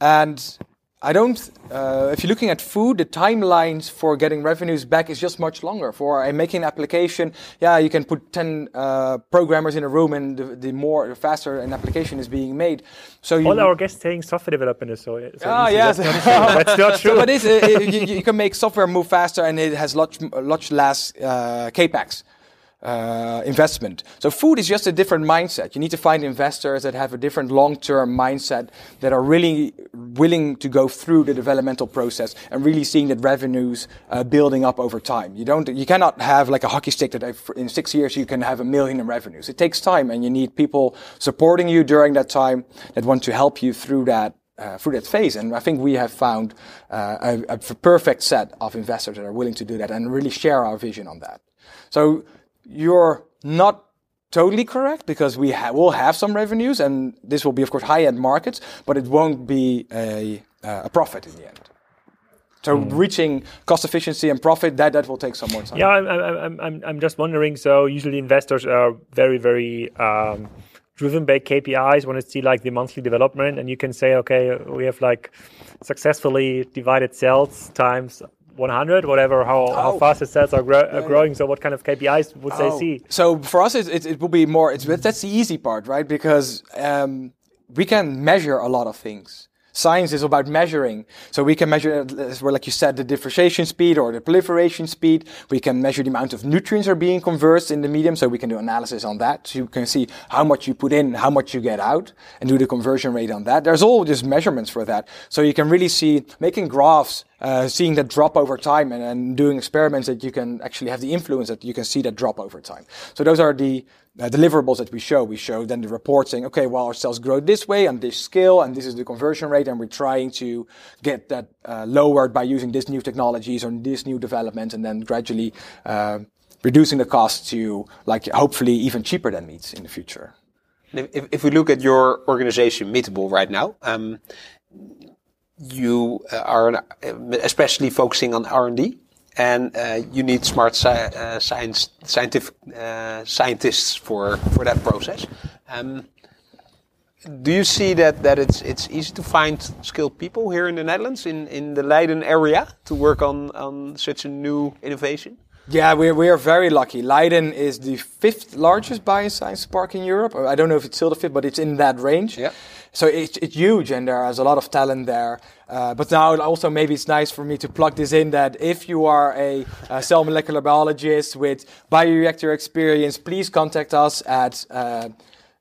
[SPEAKER 3] And I don't. Uh, if you're looking at food, the timelines for getting revenues back is just much longer. For making an application, yeah, you can put ten uh, programmers in a room, and the, the, more, the faster an application is being made.
[SPEAKER 1] So all our guests saying software development is so.
[SPEAKER 3] so ah, yes,
[SPEAKER 1] that's not, that's not true.
[SPEAKER 3] So, but it, it, you, you, can make software move faster, and it has much much less uh, capex uh, investment. So food is just a different mindset. You need to find investors that have a different long-term mindset that are really willing to go through the developmental process and really seeing that revenues uh, building up over time. You don't, you cannot have like a hockey stick that in six years you can have a million in revenues. It takes time, and you need people supporting you during that time that want to help you through that uh, through that phase. And I think we have found uh, a, a, perfect set of investors that are willing to do that and really share our vision on that. So you're not totally correct because we ha- will have some revenues and this will be of course high-end markets but it won't be a, uh, a profit in the end so mm. reaching cost efficiency and profit that that will take some more time
[SPEAKER 1] yeah i'm i'm i'm, I'm just wondering so usually investors are very very um, driven by kpis want to see like the monthly development and you can say okay we have like successfully divided sales times 100, whatever, how, oh. how fast the sales are, yeah, growing. Yeah. So, what kind of KPIs would oh. they see?
[SPEAKER 3] So, for us, it, it, it will be more, it's, that's the easy part, right? Because um, we can measure a lot of things. Science is about measuring. So we can measure, well, like you said, the differentiation speed or the proliferation speed. We can measure the amount of nutrients are being converted in the medium. So we can do analysis on that. So you can see how much you put in, how much you get out and do the conversion rate on that. There's all just measurements for that. So you can really see making graphs uh, seeing that drop over time and, and doing experiments that you can actually have the influence that you can see that drop over time. So those are the uh, deliverables that we show. We show then the report saying, okay, well, our cells grow this way on this scale, and this is the conversion rate, and we're trying to get that uh, lowered by using this new technologies or this new development, and then gradually uh, reducing the cost to like hopefully even cheaper than meats in the future.
[SPEAKER 2] If, if we look at your organization, Meatable, right now, um, you uh, are especially focusing on R&D and uh, you need smart uh, science, scientific scientists for for that process. Um, do you see that that it's it's easy to find skilled people here in the Netherlands in in the Leiden area to work on on such a new innovation?
[SPEAKER 3] Yeah, we we are very lucky. Leiden is the fifth largest bioscience park in Europe. I don't know if it's still the fifth, but it's in that range.
[SPEAKER 2] Yeah.
[SPEAKER 3] So it's, it's huge and there's a lot of talent there. Uh, but now also maybe it's nice for me to plug this in that if you are a, a cell molecular biologist with bioreactor experience, please contact us at uh,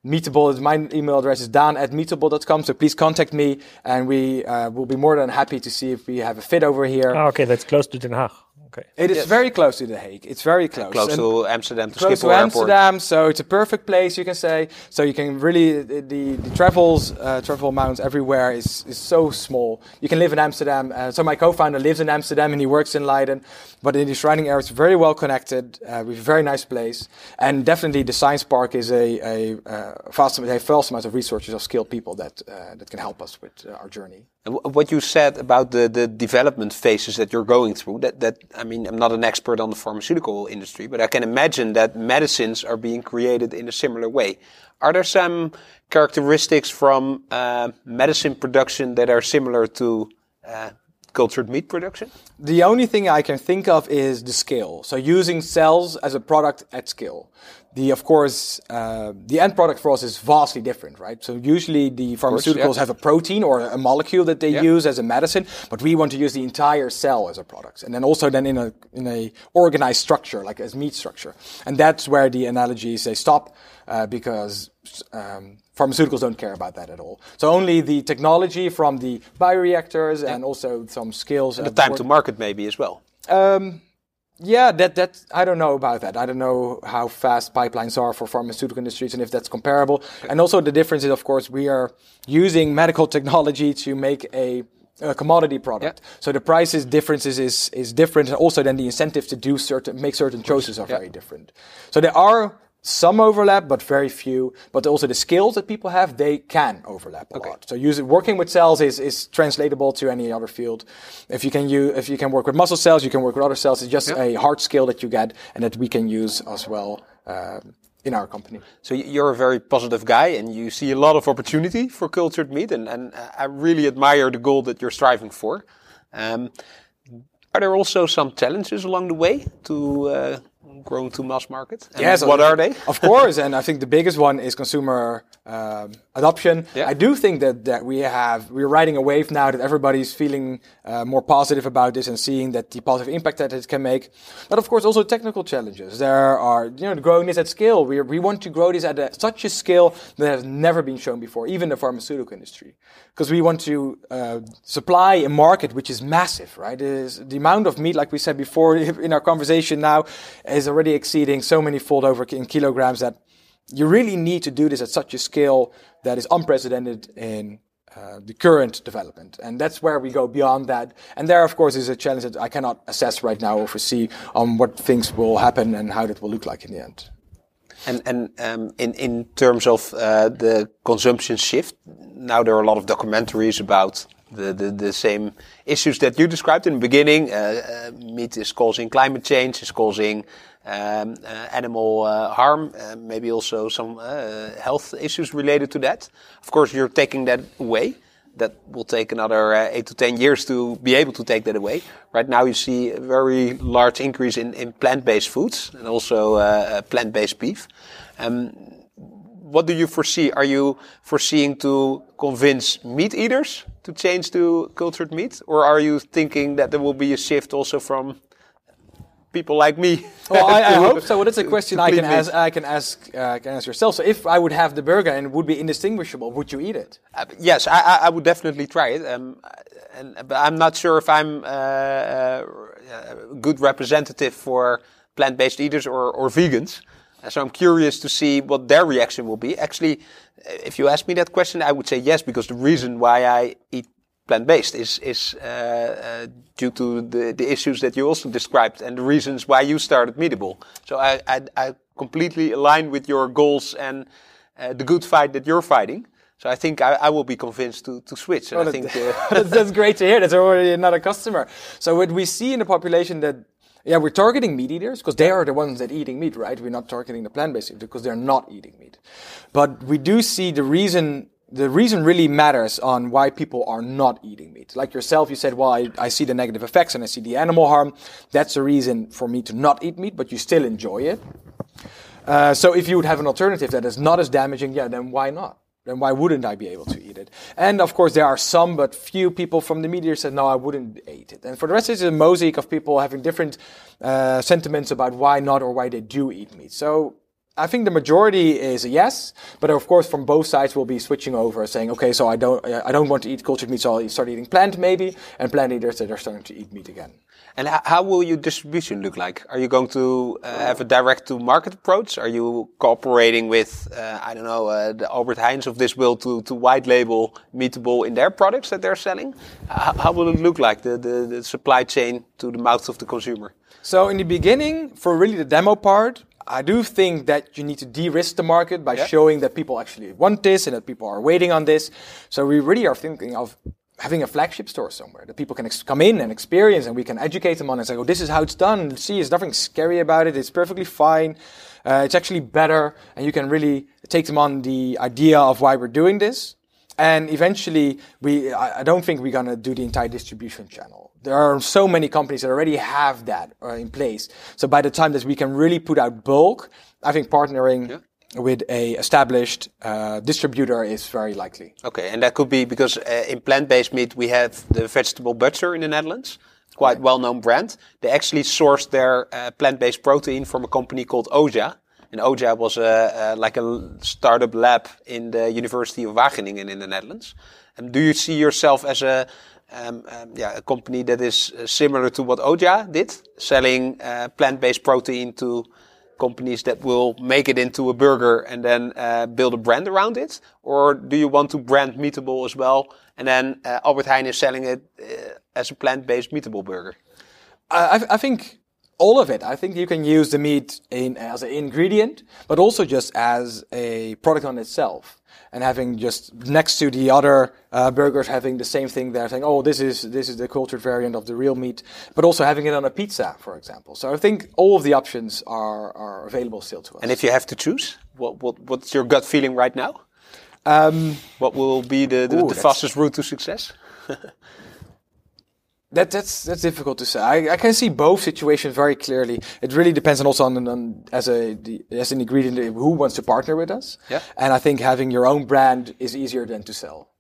[SPEAKER 3] Meatable. My email address is daan at meatable.com. So please contact me and we uh, will be more than happy to see if we have a fit over here.
[SPEAKER 1] Oh, okay, that's close to Den Haag. Okay.
[SPEAKER 3] It is
[SPEAKER 2] Yes.
[SPEAKER 3] very close to The Hague. It's very close.
[SPEAKER 2] Close
[SPEAKER 3] And-
[SPEAKER 2] to Amsterdam, to
[SPEAKER 3] close
[SPEAKER 2] Schiphol
[SPEAKER 3] to
[SPEAKER 2] Airport.
[SPEAKER 3] Amsterdam, so it's a perfect place, you can say. So you can really the the, the travels uh, travel amounts everywhere is is so small. You can live in Amsterdam. Uh, so my co-founder lives in Amsterdam and he works in Leiden, but in the surrounding area, it's very well connected. Uh, with a very nice place, and definitely the science park is a a uh, vast a vast amount of resources of skilled people that uh, that can help us with uh, our journey.
[SPEAKER 2] And What you said about the, the development phases that you're going through, that, that, I mean, I'm not an expert on the pharmaceutical industry, but I can imagine that medicines are being created in a similar way. Are there some characteristics from uh, medicine production that are similar to uh, cultured meat production?
[SPEAKER 3] The only thing I can think of is the scale. So using cells as a product at scale. The, of course, uh, the end product for us is vastly different, right? So usually the pharmaceuticals
[SPEAKER 2] yeah.
[SPEAKER 3] have a protein or a molecule that they
[SPEAKER 2] Yeah.
[SPEAKER 3] use as a medicine, but we want to use the entire cell as a product, and then also then in a in a organized structure, like as meat structure. And that's where the analogies they stop uh, because um, pharmaceuticals don't care about that at all. So only the technology from the bioreactors and also some skills.
[SPEAKER 2] And The time to market maybe as well.
[SPEAKER 3] Um, yeah, that that I don't know about that. I don't know how fast pipelines are for pharmaceutical industries and if that's comparable. And also the difference is, of course, we are using medical technology to make a, a commodity product. So the prices differences is is different, and also then the incentives to do certain make certain choices are very different. So there are some overlap, but very few. But also the skills that people have, they can overlap a lot. So using working with cells is, is translatable to any other field. If you can use, if you can work with muscle cells, you can work with other cells. It's just a hard skill that you get and that we can use as well um in our company.
[SPEAKER 2] So you're a very positive guy and you see a lot of opportunity for cultured meat and, and uh, I really admire the goal that you're striving for. Um, are there also some challenges along the way to uh, grow to mass market? And
[SPEAKER 3] Yes,
[SPEAKER 2] what are they?
[SPEAKER 3] Of course, and I think the biggest one is consumer um, adoption.
[SPEAKER 2] Yeah.
[SPEAKER 3] I do think that that we have we're riding a wave now that everybody's feeling uh, more positive about this and seeing that the positive impact that it can make. But of course, also technical challenges. There are you know growing this at scale. We we want to grow this at a, such a scale that has never been shown before, even the pharmaceutical industry, because we want to uh, supply a market which is massive. Right, It is the amount of meat, like we said before in our conversation now, is already exceeding so many fold over in kilograms that you really need to do this at such a scale that is unprecedented in uh, the current development. And that's where we go beyond that. And there, of course, is a challenge that I cannot assess right now or foresee on what things will happen and how that will look like in the end.
[SPEAKER 2] And, and um, in, in terms of uh, the consumption shift, now there are a lot of documentaries about the, the, the same issues that you described in the beginning. Uh, uh, meat is causing climate change, is causing um, uh, animal uh, harm, uh, maybe also some uh, health issues related to that. Of course, you're taking that away. That will take another eight to ten years to be able to take that away. Right now, you see a very large increase in, in plant-based foods and also plant-based beef. Um, what do you foresee? Are you foreseeing to convince meat eaters to change to cultured meat, or are you thinking that there will be a shift also from people like me?
[SPEAKER 3] Well, I, I hope so. Well, that's a question I can ask. I can ask. Uh, can ask yourself. So, if I would have the burger and it would be indistinguishable, would you eat it?
[SPEAKER 2] Uh, yes, I, I, I would definitely try it. Um, and, but I'm not sure if I'm uh, uh, a good representative for plant-based eaters or, or vegans. Uh, so I'm curious to see what their reaction will be. Actually, uh, if you ask me that question, I would say yes, because the reason why I eat plant-based is is uh, uh, due to the, the issues that you also described and the reasons why you started Meatable. So I, I, I completely align with your goals and uh, the good fight that you're fighting. So I think I, I will be convinced to, to switch. And I think uh,
[SPEAKER 3] that's, that's great to hear. That's already another customer. So what we see in the population that yeah, we're targeting meat eaters because they are the ones that eating meat, right? We're not targeting the plant-based eaters because they're not eating meat. But we do see the reason the reason really matters on why people are not eating meat. Like yourself, you said, well, I, I see the negative effects and I see the animal harm. That's a reason for me to not eat meat, but you still enjoy it. Uh, so if you would have an alternative that is not as damaging, yeah, then why not? Then why wouldn't I be able to eat it? And of course, there are some, but few people from the media said, no, I wouldn't eat it. And for the rest, it's a mosaic of people having different uh, sentiments about why not or why they do eat meat. So I think the majority is a yes, but of course from both sides we'll be switching over, saying, okay, so I don't, I don't want to eat cultured meat, so I'll start eating plant maybe, and plant eaters that are starting to eat meat again.
[SPEAKER 2] And how will your distribution look like? Are you going to uh, have a direct-to-market approach? Are you cooperating with, uh, I don't know, uh, the Albert Heijns of this world to, to white label Meatable in their products that they're selling? how will it look like, the, the, the supply chain to the mouth of the consumer?
[SPEAKER 3] So in the beginning, for really the demo part, I do think that you need to de-risk the market by showing that people actually want this and that people are waiting on this. So we really are thinking of having a flagship store somewhere that people can come in and experience and we can educate them on and say, oh, this is how it's done. See, there's nothing scary about it. It's perfectly fine. Uh, it's actually better. And you can really take them on the idea of why we're doing this. And eventually, we, I, I don't think we're going to do the entire distribution channel. There are so many companies that already have that uh, in place. So by the time that we can really put out bulk, I think partnering yeah with a established uh, distributor is very likely.
[SPEAKER 2] Okay, and that could be because uh, in plant-based meat we have the vegetable butcher in the Netherlands, quite well-known brand. They actually sourced their uh, plant-based protein from a company called Ojah. And Ojah was a, like a startup lab in the University of Wageningen in the Netherlands. And do you see yourself as a a company that is uh, similar to what Ojah did, selling uh, plant-based protein to companies that will make it into a burger and then uh, build a brand around it? Or do you want to brand Meatable as well and then Albert Heijn is selling it as a plant-based Meatable burger?
[SPEAKER 3] I, I, think all of it. I think you can use the meat in, as an ingredient, but also just as a product on itself and having just next to the other uh, burgers having the same thing there, saying, "Oh, this is this is the cultured variant of the real meat," but also having it on a pizza, for example. So I think all of the options are are available still to us.
[SPEAKER 2] And if you have to choose, what what what's your gut feeling right now? Um, what will be the, the, ooh, the fastest route to success?
[SPEAKER 3] That, that's that's difficult to say. I, I can see both situations very clearly. It really depends on also on, on as a the, as an ingredient who wants to partner with us. Yeah. And I think having your own brand is easier than to sell.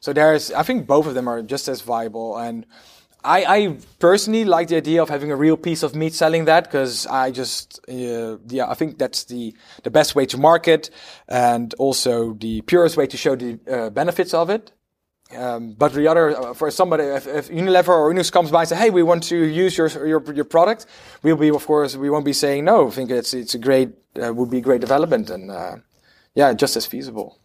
[SPEAKER 3] So there's I think both of them are just as viable. And I, I personally like the idea of having a real piece of meat selling that because I just uh, yeah I think that's the the best way to market and also the purest way to show the uh, benefits of it. Um, but the other, uh, for somebody, if, if, Unilever or Unix comes by and say, "Hey, we want to use your your your product," we'll be, of course, we won't be saying no. I think it's it's a great, uh, would be a great development, and uh, yeah, just as feasible.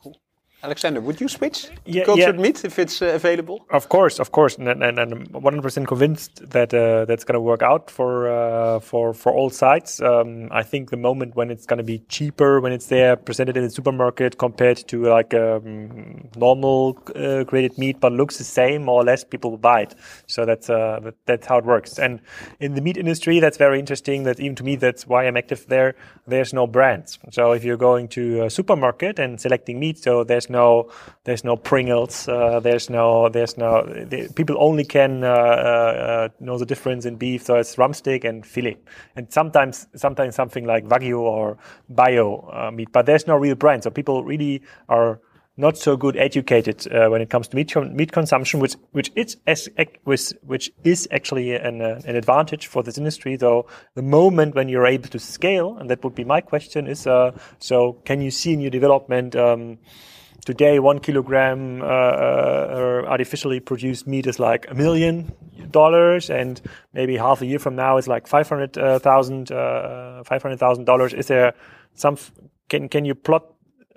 [SPEAKER 2] Alexander, would you switch yeah, cultured yeah. meat if it's uh, available?
[SPEAKER 1] Of course, of course, and, and, and I'm 100% convinced that uh, that's going to work out for uh, for for all sides. Um, I think the moment when it's going to be cheaper, when it's there presented in the supermarket compared to like um, normal uh, graded meat, but looks the same more or less, people will buy it. So that's uh, that, that's how it works. And in the meat industry, that's very interesting. That even to me, that's why I'm active there. There's no brands. So if you're going to a supermarket and selecting meat, so there's no there's no Pringles. Uh, there's no there's no the, people only can uh, uh, know the difference in beef. So it's rumsteak and fillet, and sometimes sometimes something like wagyu or bio uh, meat. But there's no real brand. So people really are not so good educated uh, when it comes to meat, meat consumption, which which is which, which is actually an uh, an advantage for this industry. Though the moment when you're able to scale, and that would be my question, is uh, so can you see in your development? Um, today one kilogram uh, uh, artificially produced meat is like a million dollars and maybe half a year from now it's like five hundred thousand uh, five hundred thousand dollars is there some can can you plot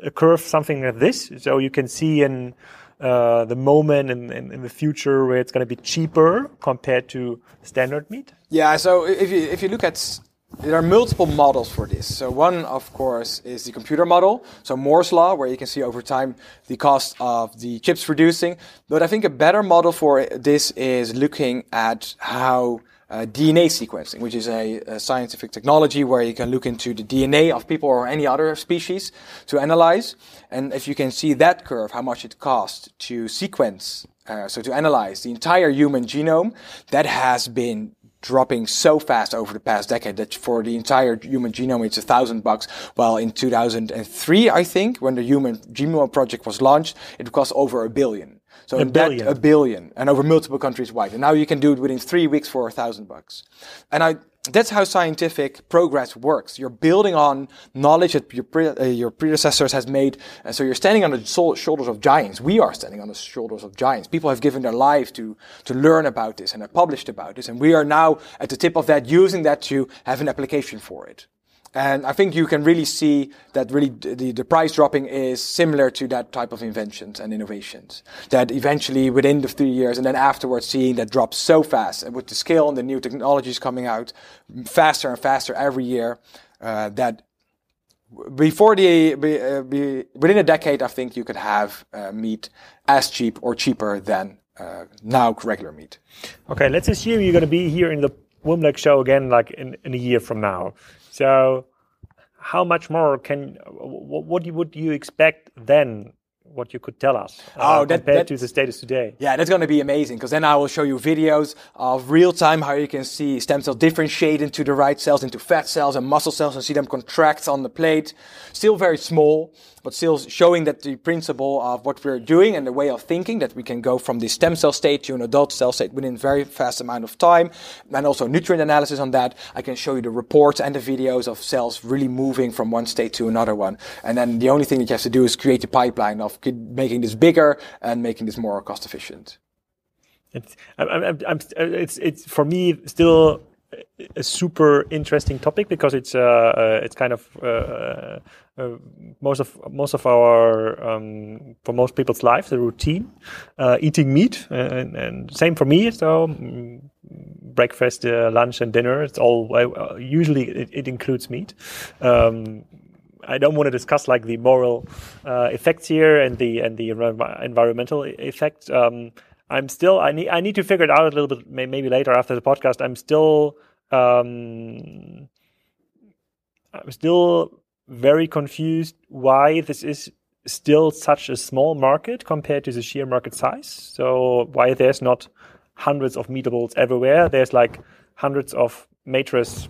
[SPEAKER 1] a curve something like this so you can see in uh, the moment in, in, in, the future where it's going to be cheaper compared to standard meat?
[SPEAKER 3] Yeah, so if you, if you look at there are multiple models for this. So one, of course, is the computer model. So Moore's law, where you can see over time the cost of the chips producing. But I think a better model for this is looking at how uh, DNA sequencing, which is a, a, scientific technology where you can look into the DNA of people or any other species to analyze. And if you can see that curve, how much it costs to sequence, uh, so to analyze the entire human genome, that has been dropping so fast over the past decade that for the entire human genome it's a thousand bucks. While in 2003 i think when the human genome project was launched it cost over a billion. So
[SPEAKER 1] a billion.
[SPEAKER 3] That, a billion and over multiple countries wide. And now you can do it within three weeks for a thousand bucks. And i that's how scientific progress works. You're building on knowledge that your, pre- uh, your predecessors has made. And so you're standing on the so- shoulders of giants. We are standing on the shoulders of giants. People have given their lives to, to learn about this and have published about this. And we are now at the tip of that, using that to have an application for it. And I think you can really see that really the, the price dropping is similar to that type of inventions and innovations. That eventually within the three years and then afterwards seeing that drop so fast and with the scale and the new technologies coming out faster and faster every year, uh, that before the be, uh, be, within a decade, I think you could have uh, meat as cheap or cheaper than uh, now regular meat.
[SPEAKER 1] Okay, let's assume you're going to be here in the WimLex show again, like in, in a year from now. So, how much more can what would you expect then? What you could tell us uh, oh, that, compared to the status today?
[SPEAKER 3] Yeah, that's going to be amazing because then I will show you videos of real time how you can see stem cells differentiate into the right cells, into fat cells and muscle cells, and see them contract on the plate. Still very small, but still showing that the principle of what we're doing and the way of thinking that we can go from the stem cell state to an adult cell state within a very fast amount of time. And also nutrient analysis on that. I can show you the reports and the videos of cells really moving from one state to another one. And then the only thing that you have to do is create a pipeline of making this bigger and making this more cost efficient.
[SPEAKER 1] It's, I'm, I'm, I'm, it's, it's for me still a super interesting topic because it's uh, uh it's kind of uh, uh, most of most of our um, for most people's life the routine uh, eating meat and, and, same for me so mm, breakfast uh, lunch and dinner it's all usually it, it, includes meat um, I don't want to discuss like the moral effects here and the and the environmental effect. Um, I'm still I need I need to figure it out a little bit maybe later after the podcast. I'm still um, I'm still very confused why this is still such a small market compared to the sheer market size. So why there's not hundreds of meatables everywhere. There's like hundreds of Matrix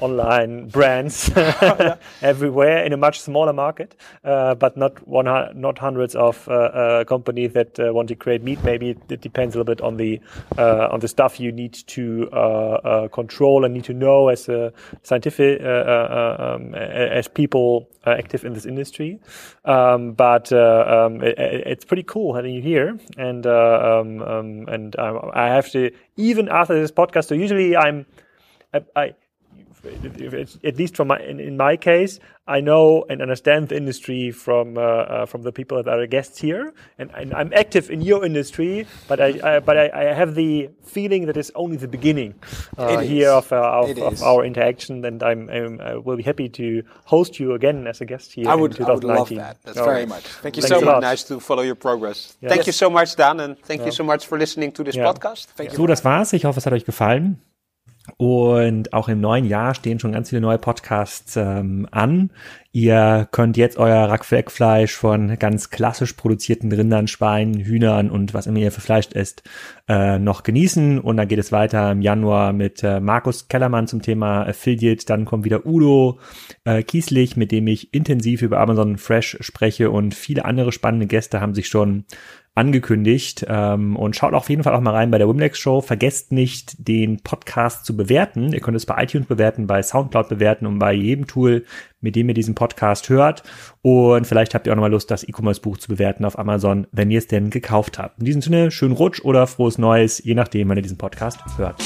[SPEAKER 1] online brands everywhere in a much smaller market, uh, but not one not hundreds of uh, uh, companies that uh, want to create meat. Maybe it depends a little bit on the uh, on the stuff you need to control and need to know as a scientific um, as people active in this industry. Um, but um, it, it's pretty cool having you here, and um, um, and I have to even after this podcast. So usually I'm I, I at least from my in, in, my case, I know and understand the industry from uh, uh, from the people that are guests here, and, and, I'm active in your industry, but I, I but I, I, have the feeling that it's only the beginning uh, here of, uh, of, of, our interaction, and I'm, I'm I will be happy to host you again as a guest here.
[SPEAKER 3] I would, I would love that. That's very much. Thank you
[SPEAKER 2] so much. Nice to follow your progress. Yeah. Thank yes. you so much, Daan, and thank yeah. you so much for listening to this yeah. podcast.
[SPEAKER 1] Thank so, das war's. Ich hoffe, es hat euch gefallen. Und auch im neuen Jahr stehen schon ganz viele neue Podcasts ähm, an. Ihr könnt jetzt euer Rackfleckfleisch von ganz klassisch produzierten Rindern, Schweinen, Hühnern und was immer ihr für Fleisch esst, äh, noch genießen. Und dann geht es weiter im Januar mit äh, Markus Kellermann zum Thema Affiliate. Dann kommt wieder Udo äh, Kieslich, mit dem ich intensiv über Amazon Fresh spreche und viele andere spannende Gäste haben sich schon angekündigt. Ähm, und schaut auf jeden Fall auch mal rein bei der Wimlex Show. Vergesst nicht, den Podcast zu bewerten. Ihr könnt es bei iTunes bewerten, bei Soundcloud bewerten und bei jedem Tool, mit dem ihr diesen Podcast hört. Und vielleicht habt ihr auch nochmal Lust, das E-Commerce-Buch zu bewerten auf Amazon, wenn ihr es denn gekauft habt. In diesem Sinne, schönen Rutsch oder frohes Neues, je nachdem, wann ihr diesen Podcast hört.